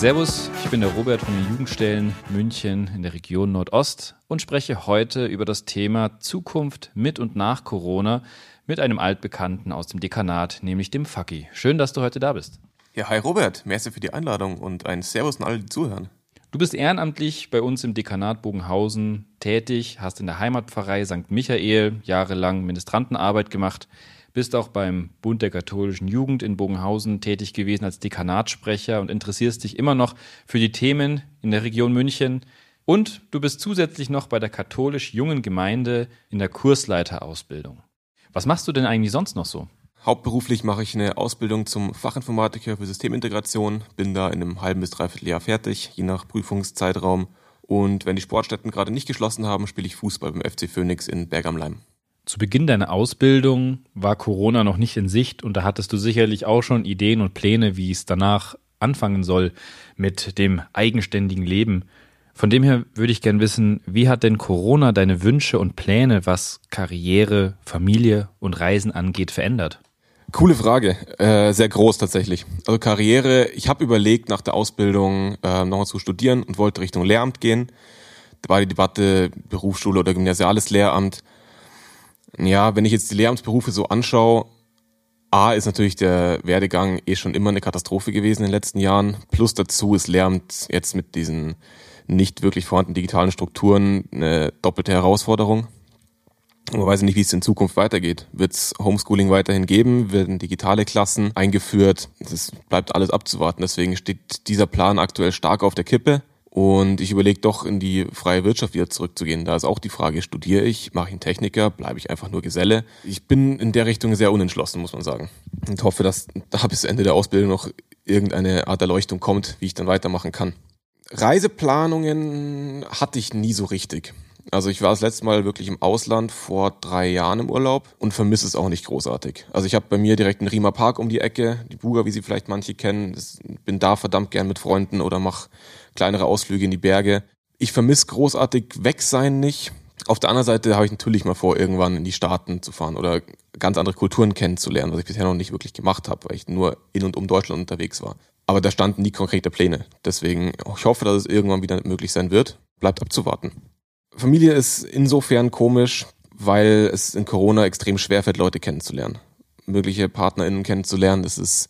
Servus, ich bin der Robert von den Jugendstellen München in der Region Nordost und spreche heute über das Thema Zukunft mit und nach Corona mit einem Altbekannten aus dem Dekanat, nämlich dem Fucky. Schön, dass du heute da bist. Ja, hi Robert, merci für die Einladung und ein Servus an alle, die zuhören. Du bist ehrenamtlich bei uns im Dekanat Bogenhausen tätig, hast in der Heimatpfarrei St. Michael jahrelang Ministrantenarbeit gemacht, bist auch beim Bund der katholischen Jugend in Bogenhausen tätig gewesen als Dekanatssprecher und interessierst dich immer noch für die Themen in der Region München. Und du bist zusätzlich noch bei der katholisch jungen Gemeinde in der Kursleiterausbildung. Was machst du denn eigentlich sonst noch so? Hauptberuflich mache ich eine Ausbildung zum Fachinformatiker für Systemintegration, bin da in einem halben bis dreiviertel Jahr fertig, je nach Prüfungszeitraum. Und wenn die Sportstätten gerade nicht geschlossen haben, spiele ich Fußball beim FC Phoenix in Berg am Leim. Zu Beginn deiner Ausbildung war Corona noch nicht in Sicht und da hattest du sicherlich auch schon Ideen und Pläne, wie es danach anfangen soll mit dem eigenständigen Leben. Von dem her würde ich gern wissen, wie hat denn Corona deine Wünsche und Pläne, was Karriere, Familie und Reisen angeht, verändert? Coole Frage, äh, sehr groß tatsächlich. Also Karriere, ich habe überlegt, nach der Ausbildung äh, nochmal zu studieren und wollte Richtung Lehramt gehen. Da war die Debatte Berufsschule oder gymnasiales Lehramt. Ja, wenn ich jetzt die Lehramtsberufe so anschaue, A ist natürlich der Werdegang eh schon immer eine Katastrophe gewesen in den letzten Jahren. Plus dazu ist Lehramt jetzt mit diesen nicht wirklich vorhandenen digitalen Strukturen eine doppelte Herausforderung. Man weiß nicht, wie es in Zukunft weitergeht. Wird es Homeschooling weiterhin geben? Werden digitale Klassen eingeführt? Das bleibt alles abzuwarten. Deswegen steht dieser Plan aktuell stark auf der Kippe. Und ich überlege doch, in die freie Wirtschaft wieder zurückzugehen. Da ist auch die Frage, studiere ich, mache ich einen Techniker, bleibe ich einfach nur Geselle? Ich bin in der Richtung sehr unentschlossen, muss man sagen. Und hoffe, dass da bis Ende der Ausbildung noch irgendeine Art Erleuchtung kommt, wie ich dann weitermachen kann. Reiseplanungen hatte ich nie so richtig. Also ich war das letzte Mal wirklich im Ausland vor drei Jahren im Urlaub und vermisse es auch nicht großartig. Also ich habe bei mir direkt einen Riemer Park um die Ecke, die Buga, wie sie vielleicht manche kennen. Bin da verdammt gern mit Freunden oder mache kleinere Ausflüge in die Berge. Ich vermisse großartig weg sein nicht. Auf der anderen Seite habe ich natürlich mal vor, irgendwann in die Staaten zu fahren oder ganz andere Kulturen kennenzulernen, was ich bisher noch nicht wirklich gemacht habe, weil ich nur in und um Deutschland unterwegs war. Aber da standen nie konkrete Pläne. Deswegen, ich hoffe, dass es irgendwann wieder möglich sein wird. Bleibt abzuwarten. Familie ist insofern komisch, weil es in Corona extrem schwer fällt, Leute kennenzulernen. Mögliche PartnerInnen kennenzulernen, das ist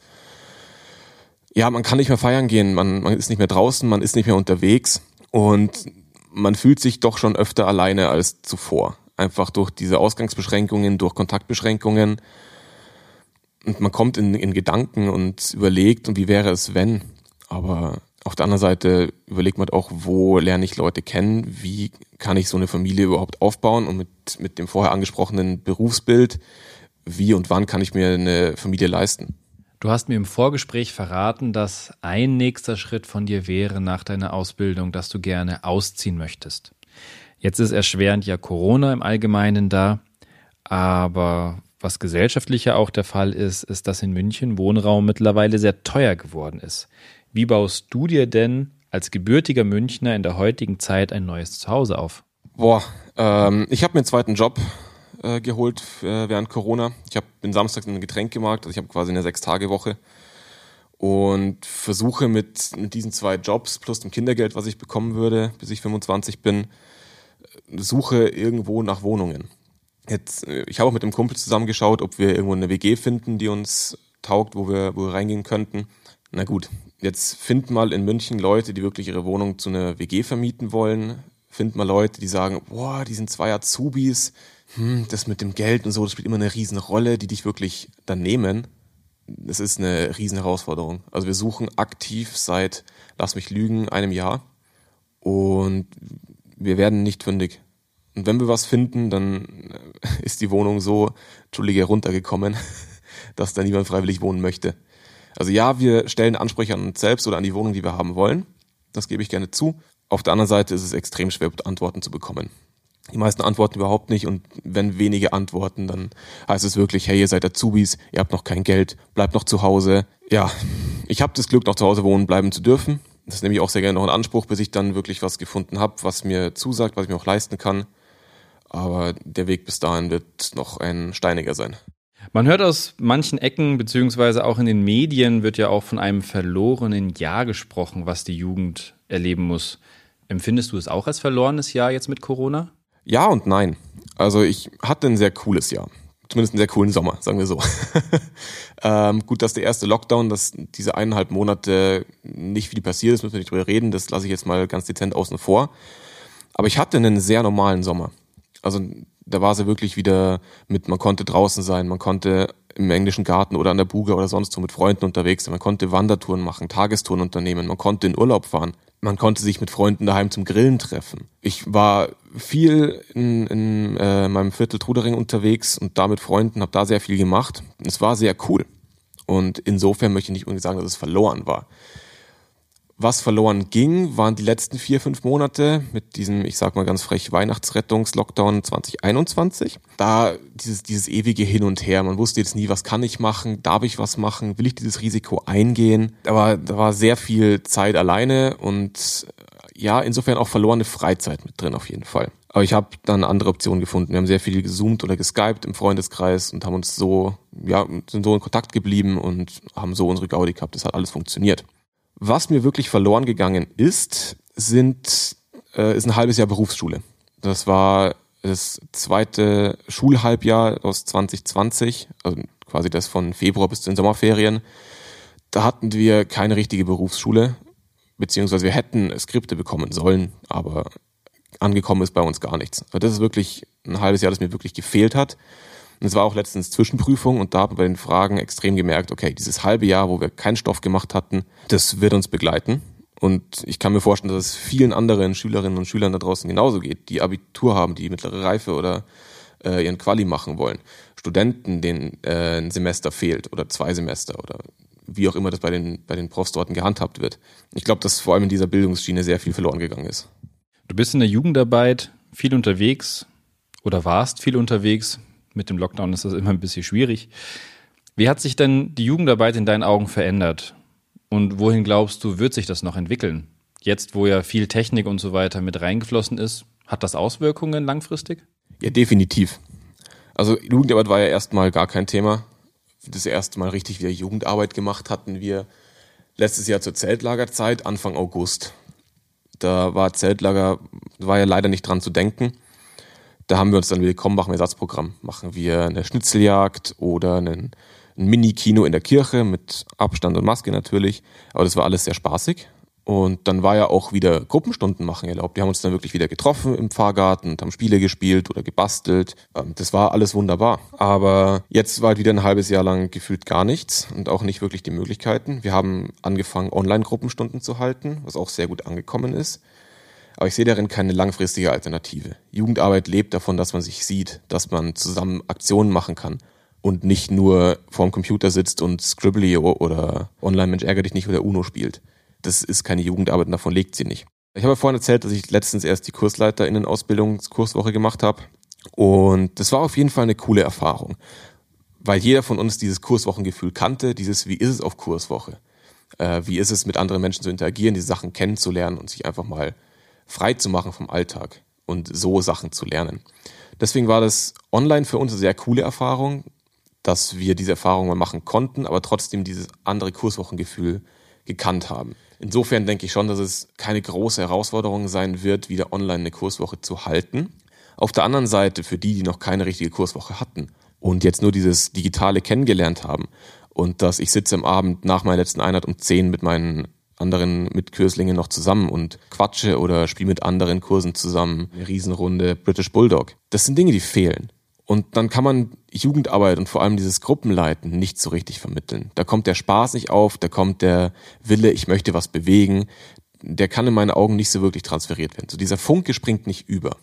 ja, man kann nicht mehr feiern gehen, man, man ist nicht mehr draußen, man ist nicht mehr unterwegs und man fühlt sich doch schon öfter alleine als zuvor. Einfach durch diese Ausgangsbeschränkungen, durch Kontaktbeschränkungen. Und man kommt in, in Gedanken und überlegt, und wie wäre es, wenn. Aber auf der anderen Seite überlegt man auch, wo lerne ich Leute kennen, wie kann ich so eine Familie überhaupt aufbauen und mit, mit dem vorher angesprochenen Berufsbild, wie und wann kann ich mir eine Familie leisten. Du hast mir im Vorgespräch verraten, dass ein nächster Schritt von dir wäre nach deiner Ausbildung, dass du gerne ausziehen möchtest. Jetzt ist erschwerend ja Corona im Allgemeinen da, aber was gesellschaftlicher auch der Fall ist, ist, dass in München Wohnraum mittlerweile sehr teuer geworden ist. Wie baust du dir denn als gebürtiger Münchner in der heutigen Zeit ein neues Zuhause auf? Boah, ähm, ich habe mir einen zweiten Job äh, geholt äh, während Corona. Ich habe bin samstags in einem Getränkemarkt, also ich habe quasi eine Sechs-Tage-Woche und versuche mit, mit diesen zwei Jobs plus dem Kindergeld, was ich bekommen würde, bis ich 25 bin, suche irgendwo nach Wohnungen. Jetzt, äh, ich habe auch mit dem Kumpel zusammengeschaut, ob wir irgendwo eine WG finden, die uns taugt, wo wir, wo wir reingehen könnten. Na gut, jetzt find mal in München Leute, die wirklich ihre Wohnung zu einer WG vermieten wollen. Find mal Leute, die sagen, boah, die sind zwei Azubis, hm, das mit dem Geld und so, das spielt immer eine riesen Rolle, die dich wirklich dann nehmen. Das ist eine riesen Herausforderung. Also wir suchen aktiv seit, lass mich lügen, einem Jahr und wir werden nicht fündig. Und wenn wir was finden, dann ist die Wohnung so, entschuldige, runtergekommen, dass da niemand freiwillig wohnen möchte. Also ja, wir stellen Ansprüche an uns selbst oder an die Wohnung, die wir haben wollen. Das gebe ich gerne zu. Auf der anderen Seite ist es extrem schwer, Antworten zu bekommen. Die meisten antworten überhaupt nicht und wenn wenige antworten, dann heißt es wirklich, hey, ihr seid Azubis, ihr habt noch kein Geld, bleibt noch zu Hause. Ja, ich habe das Glück, noch zu Hause wohnen bleiben zu dürfen. Das nehme ich auch sehr gerne noch in Anspruch, bis ich dann wirklich was gefunden habe, was mir zusagt, was ich mir auch leisten kann. Aber der Weg bis dahin wird noch ein steiniger sein. Man hört aus manchen Ecken, beziehungsweise auch in den Medien, wird ja auch von einem verlorenen Jahr gesprochen, was die Jugend erleben muss. Empfindest du es auch als verlorenes Jahr jetzt mit Corona? Ja und nein. Also ich hatte ein sehr cooles Jahr. Zumindest einen sehr coolen Sommer, sagen wir so. ähm, gut, dass der erste Lockdown, dass diese eineinhalb Monate nicht viel passiert ist, müssen wir nicht drüber reden. Das lasse ich jetzt mal ganz dezent außen vor. Aber ich hatte einen sehr normalen Sommer. Also da war sie wirklich wieder mit, man konnte draußen sein, man konnte im englischen Garten oder an der Buga oder sonst wo mit Freunden unterwegs sein, man konnte Wandertouren machen, Tagestouren unternehmen, man konnte in Urlaub fahren, man konnte sich mit Freunden daheim zum Grillen treffen. Ich war viel in, in äh, meinem Viertel Trudering unterwegs und da mit Freunden, habe da sehr viel gemacht. Es war sehr cool. Und insofern möchte ich nicht unbedingt sagen, dass es verloren war. Was verloren ging, waren die letzten vier, fünf Monate mit diesem, ich sag mal ganz frech, Weihnachtsrettungs-Lockdown 2021. Da dieses, dieses ewige Hin und Her. Man wusste jetzt nie, was kann ich machen? Darf ich was machen? Will ich dieses Risiko eingehen? Da war, da war sehr viel Zeit alleine und ja, insofern auch verlorene Freizeit mit drin auf jeden Fall. Aber ich habe dann andere Optionen gefunden. Wir haben sehr viel gezoomt oder geskypt im Freundeskreis und haben uns so, ja, sind so in Kontakt geblieben und haben so unsere Gaudi gehabt. Das hat alles funktioniert. Was mir wirklich verloren gegangen ist, sind, äh, ist ein halbes Jahr Berufsschule. Das war das zweite Schulhalbjahr aus 2020, also quasi das von Februar bis zu den Sommerferien. Da hatten wir keine richtige Berufsschule, beziehungsweise wir hätten Skripte bekommen sollen, aber angekommen ist bei uns gar nichts. Also das ist wirklich ein halbes Jahr, das mir wirklich gefehlt hat. Und es war auch letztens Zwischenprüfung und da haben wir bei den Fragen extrem gemerkt, okay, dieses halbe Jahr, wo wir keinen Stoff gemacht hatten, das wird uns begleiten. Und ich kann mir vorstellen, dass es vielen anderen Schülerinnen und Schülern da draußen genauso geht, die Abitur haben, die mittlere Reife oder äh, ihren Quali machen wollen. Studenten, denen äh, ein Semester fehlt oder zwei Semester oder wie auch immer das bei den, bei den Profs dort gehandhabt wird. Ich glaube, dass vor allem in dieser Bildungsschiene sehr viel verloren gegangen ist. Du bist in der Jugendarbeit viel unterwegs oder warst viel unterwegs mit dem Lockdown ist das immer ein bisschen schwierig. Wie hat sich denn die Jugendarbeit in deinen Augen verändert? Und wohin glaubst du, wird sich das noch entwickeln? Jetzt, wo ja viel Technik und so weiter mit reingeflossen ist, hat das Auswirkungen langfristig? Ja, definitiv. Also Jugendarbeit war ja erstmal gar kein Thema. Das erste Mal richtig wieder Jugendarbeit gemacht hatten wir letztes Jahr zur Zeltlagerzeit, Anfang August. Da war Zeltlager, war ja leider nicht dran zu denken. Da haben wir uns dann willkommen machen wir Ersatzprogramm. Machen wir eine Schnitzeljagd oder einen, ein Mini-Kino in der Kirche mit Abstand und Maske natürlich. Aber das war alles sehr spaßig. Und dann war ja auch wieder Gruppenstunden machen erlaubt. Wir haben uns dann wirklich wieder getroffen im Pfarrgarten und haben Spiele gespielt oder gebastelt. Ähm, das war alles wunderbar. Aber jetzt war halt wieder ein halbes Jahr lang gefühlt gar nichts und auch nicht wirklich die Möglichkeiten. Wir haben angefangen, Online-Gruppenstunden zu halten, was auch sehr gut angekommen ist. Aber ich sehe darin keine langfristige Alternative. Jugendarbeit lebt davon, dass man sich sieht, dass man zusammen Aktionen machen kann und nicht nur vorm Computer sitzt und Scribbly oder Online-Mensch ärger dich nicht oder Uno spielt. Das ist keine Jugendarbeit und davon legt sie nicht. Ich habe vorhin erzählt, dass ich letztens erst die KursleiterInnen-Ausbildungskurswoche gemacht habe. Und das war auf jeden Fall eine coole Erfahrung. Weil jeder von uns dieses Kurswochengefühl kannte, dieses Wie ist es auf Kurswoche? Äh, wie ist es mit anderen Menschen zu interagieren, diese Sachen kennenzulernen und sich einfach mal frei zu machen vom Alltag und so Sachen zu lernen. Deswegen war das online für uns eine sehr coole Erfahrung, dass wir diese Erfahrung mal machen konnten, aber trotzdem dieses andere Kurswochengefühl gekannt haben. Insofern denke ich schon, dass es keine große Herausforderung sein wird, wieder online eine Kurswoche zu halten. Auf der anderen Seite, für die, die noch keine richtige Kurswoche hatten und jetzt nur dieses Digitale kennengelernt haben und dass ich sitze am Abend nach meiner letzten Einheit um 10 mit meinen anderen Mitkurslingen noch zusammen und quatsche oder spiele mit anderen Kursen zusammen. Eine Riesenrunde British Bulldog. Das sind Dinge, die fehlen. Und dann kann man Jugendarbeit und vor allem dieses Gruppenleiten nicht so richtig vermitteln. Da kommt der Spaß nicht auf, da kommt der Wille, ich möchte was bewegen. Der kann in meinen Augen nicht so wirklich transferiert werden. So dieser Funke springt nicht über.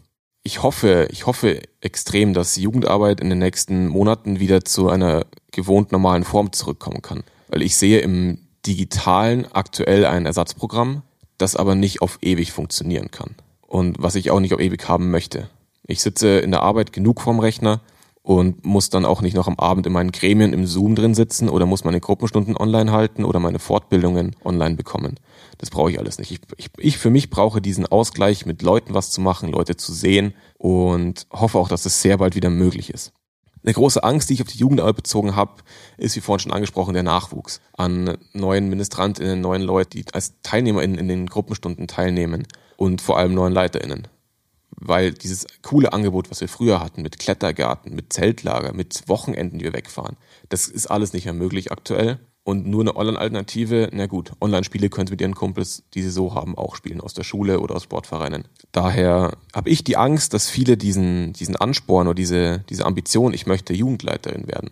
Ich hoffe, ich hoffe extrem, dass Jugendarbeit in den nächsten Monaten wieder zu einer gewohnt normalen Form zurückkommen kann. Weil ich sehe im digitalen aktuell ein Ersatzprogramm, das aber nicht auf ewig funktionieren kann. Und was ich auch nicht auf ewig haben möchte. Ich sitze in der Arbeit genug vorm Rechner und muss dann auch nicht noch am Abend in meinen Gremien im Zoom drin sitzen oder muss meine Gruppenstunden online halten oder meine Fortbildungen online bekommen. Das brauche ich alles nicht. Ich, ich, ich für mich brauche diesen Ausgleich, mit Leuten was zu machen, Leute zu sehen und hoffe auch, dass es sehr bald wieder möglich ist. Eine große Angst, die ich auf die Jugendarbeit bezogen habe, ist, wie vorhin schon angesprochen, der Nachwuchs an neuen MinistrantInnen, neuen Leuten, die als TeilnehmerInnen in den Gruppenstunden teilnehmen und vor allem neuen LeiterInnen. Weil dieses coole Angebot, was wir früher hatten, mit Klettergarten, mit Zeltlager, mit Wochenenden, die wir wegfahren, das ist alles nicht mehr möglich aktuell. Und nur eine Online-Alternative, na gut, Online-Spiele können Sie mit Ihren Kumpels, die Sie so haben, auch spielen, aus der Schule oder aus Sportvereinen. Daher habe ich die Angst, dass viele diesen, diesen Ansporn oder diese, diese Ambition, ich möchte Jugendleiterin werden,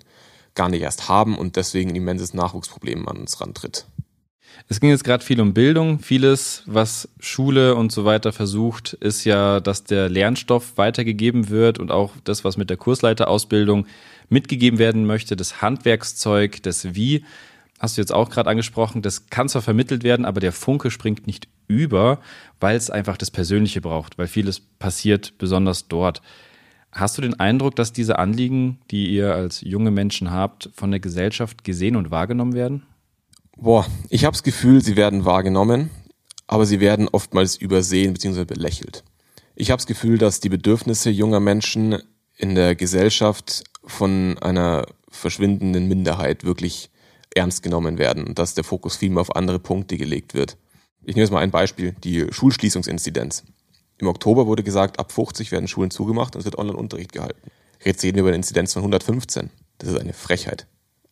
gar nicht erst haben und deswegen ein immenses Nachwuchsproblem an uns rantritt. Es ging jetzt gerade viel um Bildung. Vieles, was Schule und so weiter versucht, ist ja, dass der Lernstoff weitergegeben wird und auch das, was mit der Kursleiterausbildung mitgegeben werden möchte, das Handwerkszeug, das Wie hast du jetzt auch gerade angesprochen, das kann zwar vermittelt werden, aber der Funke springt nicht über, weil es einfach das Persönliche braucht, weil vieles passiert, besonders dort. Hast du den Eindruck, dass diese Anliegen, die ihr als junge Menschen habt, von der Gesellschaft gesehen und wahrgenommen werden? Boah, ich habe das Gefühl, sie werden wahrgenommen, aber sie werden oftmals übersehen bzw. belächelt. Ich habe das Gefühl, dass die Bedürfnisse junger Menschen in der Gesellschaft von einer verschwindenden Minderheit wirklich ernst genommen werden und dass der Fokus viel mehr auf andere Punkte gelegt wird. Ich nehme jetzt mal ein Beispiel, die Schulschließungsinzidenz. Im Oktober wurde gesagt, ab 50 werden Schulen zugemacht und es wird Online-Unterricht gehalten. Jetzt reden wir über eine Inzidenz von 115. Das ist eine Frechheit.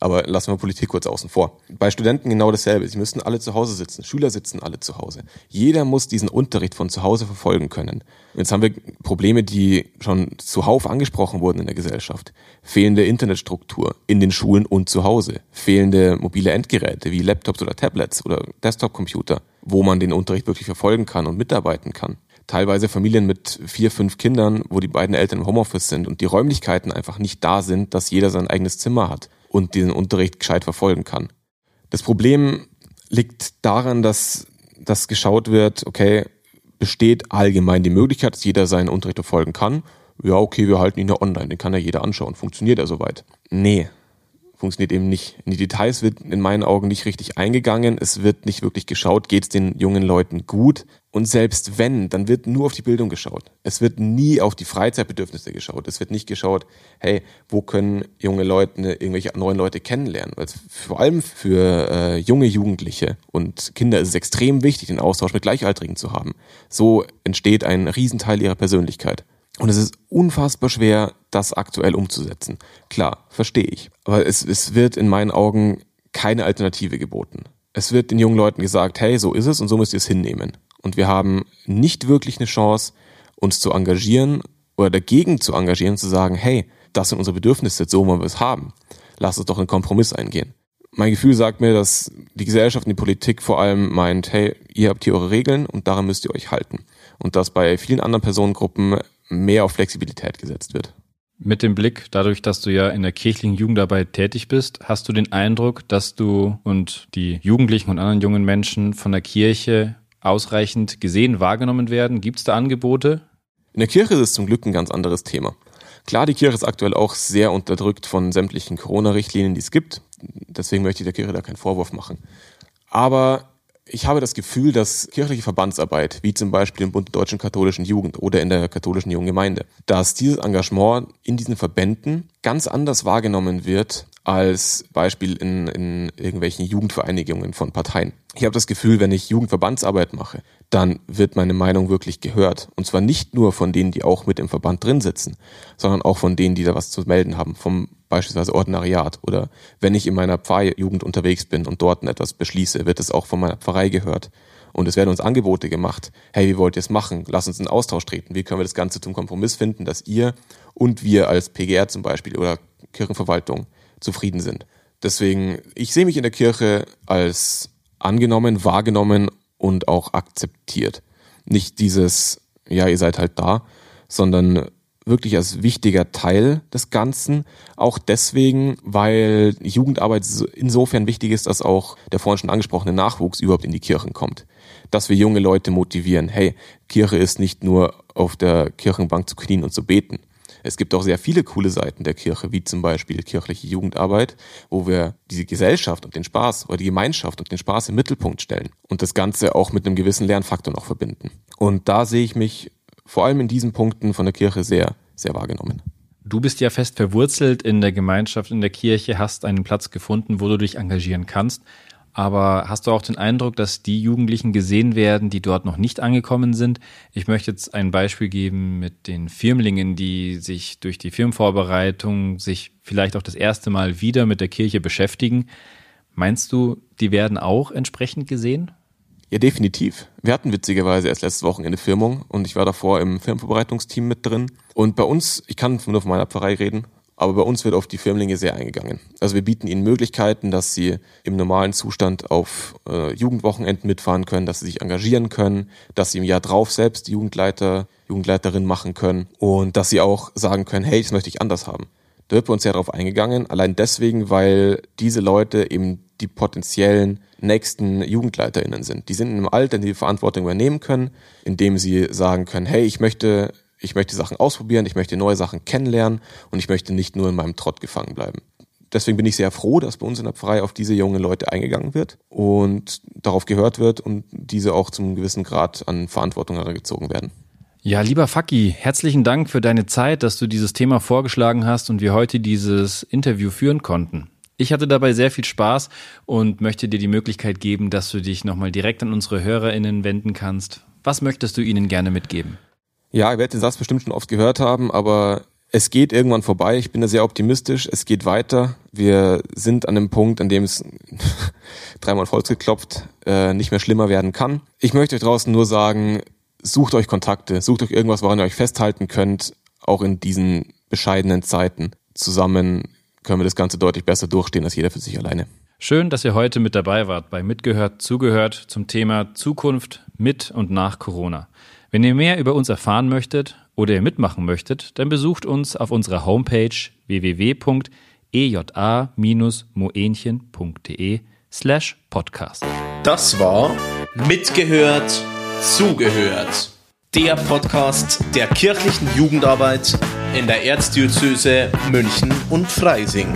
Aber lassen wir Politik kurz außen vor. Bei Studenten genau dasselbe. Sie müssen alle zu Hause sitzen. Schüler sitzen alle zu Hause. Jeder muss diesen Unterricht von zu Hause verfolgen können. Jetzt haben wir Probleme, die schon zuhauf angesprochen wurden in der Gesellschaft. Fehlende Internetstruktur in den Schulen und zu Hause. Fehlende mobile Endgeräte wie Laptops oder Tablets oder Desktop-Computer, wo man den Unterricht wirklich verfolgen kann und mitarbeiten kann teilweise Familien mit vier, fünf Kindern, wo die beiden Eltern im Homeoffice sind und die Räumlichkeiten einfach nicht da sind, dass jeder sein eigenes Zimmer hat und diesen Unterricht gescheit verfolgen kann. Das Problem liegt daran, dass, dass geschaut wird, okay, besteht allgemein die Möglichkeit, dass jeder seinen Unterricht verfolgen kann. Ja, okay, wir halten ihn ja online, den kann ja jeder anschauen. Funktioniert er soweit? Nee, funktioniert eben nicht. In die Details wird in meinen Augen nicht richtig eingegangen. Es wird nicht wirklich geschaut, geht es den jungen Leuten gut. Und selbst wenn, dann wird nur auf die Bildung geschaut. Es wird nie auf die Freizeitbedürfnisse geschaut. Es wird nicht geschaut, hey, wo können junge Leute irgendwelche neuen Leute kennenlernen? Weil vor allem für äh, junge Jugendliche und Kinder ist es extrem wichtig, den Austausch mit Gleichaltrigen zu haben. So entsteht ein Riesenteil ihrer Persönlichkeit. Und es ist unfassbar schwer, das aktuell umzusetzen. Klar, verstehe ich. Aber es, es wird in meinen Augen keine Alternative geboten. Es wird den jungen Leuten gesagt, hey, so ist es und so müsst ihr es hinnehmen. Und wir haben nicht wirklich eine Chance, uns zu engagieren oder dagegen zu engagieren, zu sagen, hey, das sind unsere Bedürfnisse, so wollen wir es haben. Lass uns doch einen Kompromiss eingehen. Mein Gefühl sagt mir, dass die Gesellschaft und die Politik vor allem meint, hey, ihr habt hier eure Regeln und daran müsst ihr euch halten. Und dass bei vielen anderen Personengruppen mehr auf Flexibilität gesetzt wird. Mit dem Blick, dadurch, dass du ja in der kirchlichen Jugendarbeit tätig bist, hast du den Eindruck, dass du und die Jugendlichen und anderen jungen Menschen von der Kirche ausreichend gesehen, wahrgenommen werden? Gibt es da Angebote? In der Kirche ist es zum Glück ein ganz anderes Thema. Klar, die Kirche ist aktuell auch sehr unterdrückt von sämtlichen Corona-Richtlinien, die es gibt. Deswegen möchte ich der Kirche da keinen Vorwurf machen. Aber ich habe das Gefühl, dass kirchliche Verbandsarbeit, wie zum Beispiel im Bund der Deutschen Katholischen Jugend oder in der katholischen Jungen Gemeinde, dass dieses Engagement in diesen Verbänden ganz anders wahrgenommen wird als Beispiel in, in irgendwelchen Jugendvereinigungen von Parteien. Ich habe das Gefühl, wenn ich Jugendverbandsarbeit mache, dann wird meine Meinung wirklich gehört. Und zwar nicht nur von denen, die auch mit im Verband drin sitzen, sondern auch von denen, die da was zu melden haben, vom beispielsweise Ordinariat. Oder wenn ich in meiner Pfarrjugend unterwegs bin und dort etwas beschließe, wird es auch von meiner Pfarrei gehört. Und es werden uns Angebote gemacht. Hey, wie wollt ihr es machen? Lass uns in Austausch treten. Wie können wir das Ganze zum Kompromiss finden, dass ihr und wir als PGR zum Beispiel oder Kirchenverwaltung zufrieden sind. Deswegen, ich sehe mich in der Kirche als angenommen, wahrgenommen und auch akzeptiert. Nicht dieses, ja, ihr seid halt da, sondern wirklich als wichtiger Teil des Ganzen. Auch deswegen, weil Jugendarbeit insofern wichtig ist, dass auch der vorhin schon angesprochene Nachwuchs überhaupt in die Kirchen kommt. dass wir junge Leute motivieren. Hey, Kirche ist nicht nur auf der Kirchenbank zu knien und zu beten. Es gibt auch sehr viele coole Seiten der Kirche, wie zum Beispiel kirchliche Jugendarbeit, wo wir diese Gesellschaft und den Spaß oder die Gemeinschaft und den Spaß im Mittelpunkt stellen und das Ganze auch mit einem gewissen Lernfaktor noch verbinden. Und da sehe ich mich vor allem in diesen Punkten von der Kirche sehr, sehr wahrgenommen. Du bist ja fest verwurzelt in der Gemeinschaft, in der Kirche, hast einen Platz gefunden, wo du dich engagieren kannst. Aber hast du auch den Eindruck, dass die Jugendlichen gesehen werden, die dort noch nicht angekommen sind? Ich möchte jetzt ein Beispiel geben mit den Firmlingen, die sich durch die Firmenvorbereitung sich vielleicht auch das erste Mal wieder mit der Kirche beschäftigen. Meinst du, die werden auch entsprechend gesehen? Ja, definitiv. Wir hatten witzigerweise erst letzte Woche eine Firmung und ich war davor im Firmenvorbereitungsteam mit drin. Und bei uns, ich kann nur von meiner Pfarrei reden, aber bei uns wird auf die Firmlinge sehr eingegangen. Also wir bieten ihnen Möglichkeiten, dass sie im normalen Zustand auf äh, Jugendwochenenden mitfahren können, dass sie sich engagieren können, dass sie im Jahr drauf selbst Jugendleiter, Jugendleiterin machen können und dass sie auch sagen können, hey, das möchte ich anders haben. Wird bei uns sehr darauf eingegangen, allein deswegen, weil diese Leute eben die potenziellen nächsten JugendleiterInnen sind. Die sind in einem Alter, in dem die Verantwortung übernehmen können, indem sie sagen können, hey, ich möchte ich möchte Sachen ausprobieren, ich möchte neue Sachen kennenlernen und ich möchte nicht nur in meinem Trott gefangen bleiben. Deswegen bin ich sehr froh, dass bei uns in der Pfarrei auf diese jungen Leute eingegangen wird und darauf gehört wird und diese auch zum gewissen Grad an Verantwortung herangezogen werden. Ja, lieber Faki, herzlichen Dank für deine Zeit, dass du dieses Thema vorgeschlagen hast und wir heute dieses Interview führen konnten. Ich hatte dabei sehr viel Spaß und möchte dir die Möglichkeit geben, dass du dich nochmal direkt an unsere HörerInnen wenden kannst. Was möchtest du ihnen gerne mitgeben? Ja, ihr werdet den Satz bestimmt schon oft gehört haben, aber es geht irgendwann vorbei. Ich bin da sehr optimistisch. Es geht weiter. Wir sind an dem Punkt, an dem es dreimal Holz geklopft, äh, nicht mehr schlimmer werden kann. Ich möchte euch draußen nur sagen, sucht euch Kontakte, sucht euch irgendwas, woran ihr euch festhalten könnt, auch in diesen bescheidenen Zeiten. Zusammen können wir das Ganze deutlich besser durchstehen als jeder für sich alleine. Schön, dass ihr heute mit dabei wart bei Mitgehört, Zugehört zum Thema Zukunft mit und nach Corona. Wenn ihr mehr über uns erfahren möchtet oder ihr mitmachen möchtet, dann besucht uns auf unserer Homepage www.eja-moenchen.de slash podcast. Das war Mitgehört, Zugehört. Der Podcast der kirchlichen Jugendarbeit in der Erzdiözese München und Freising.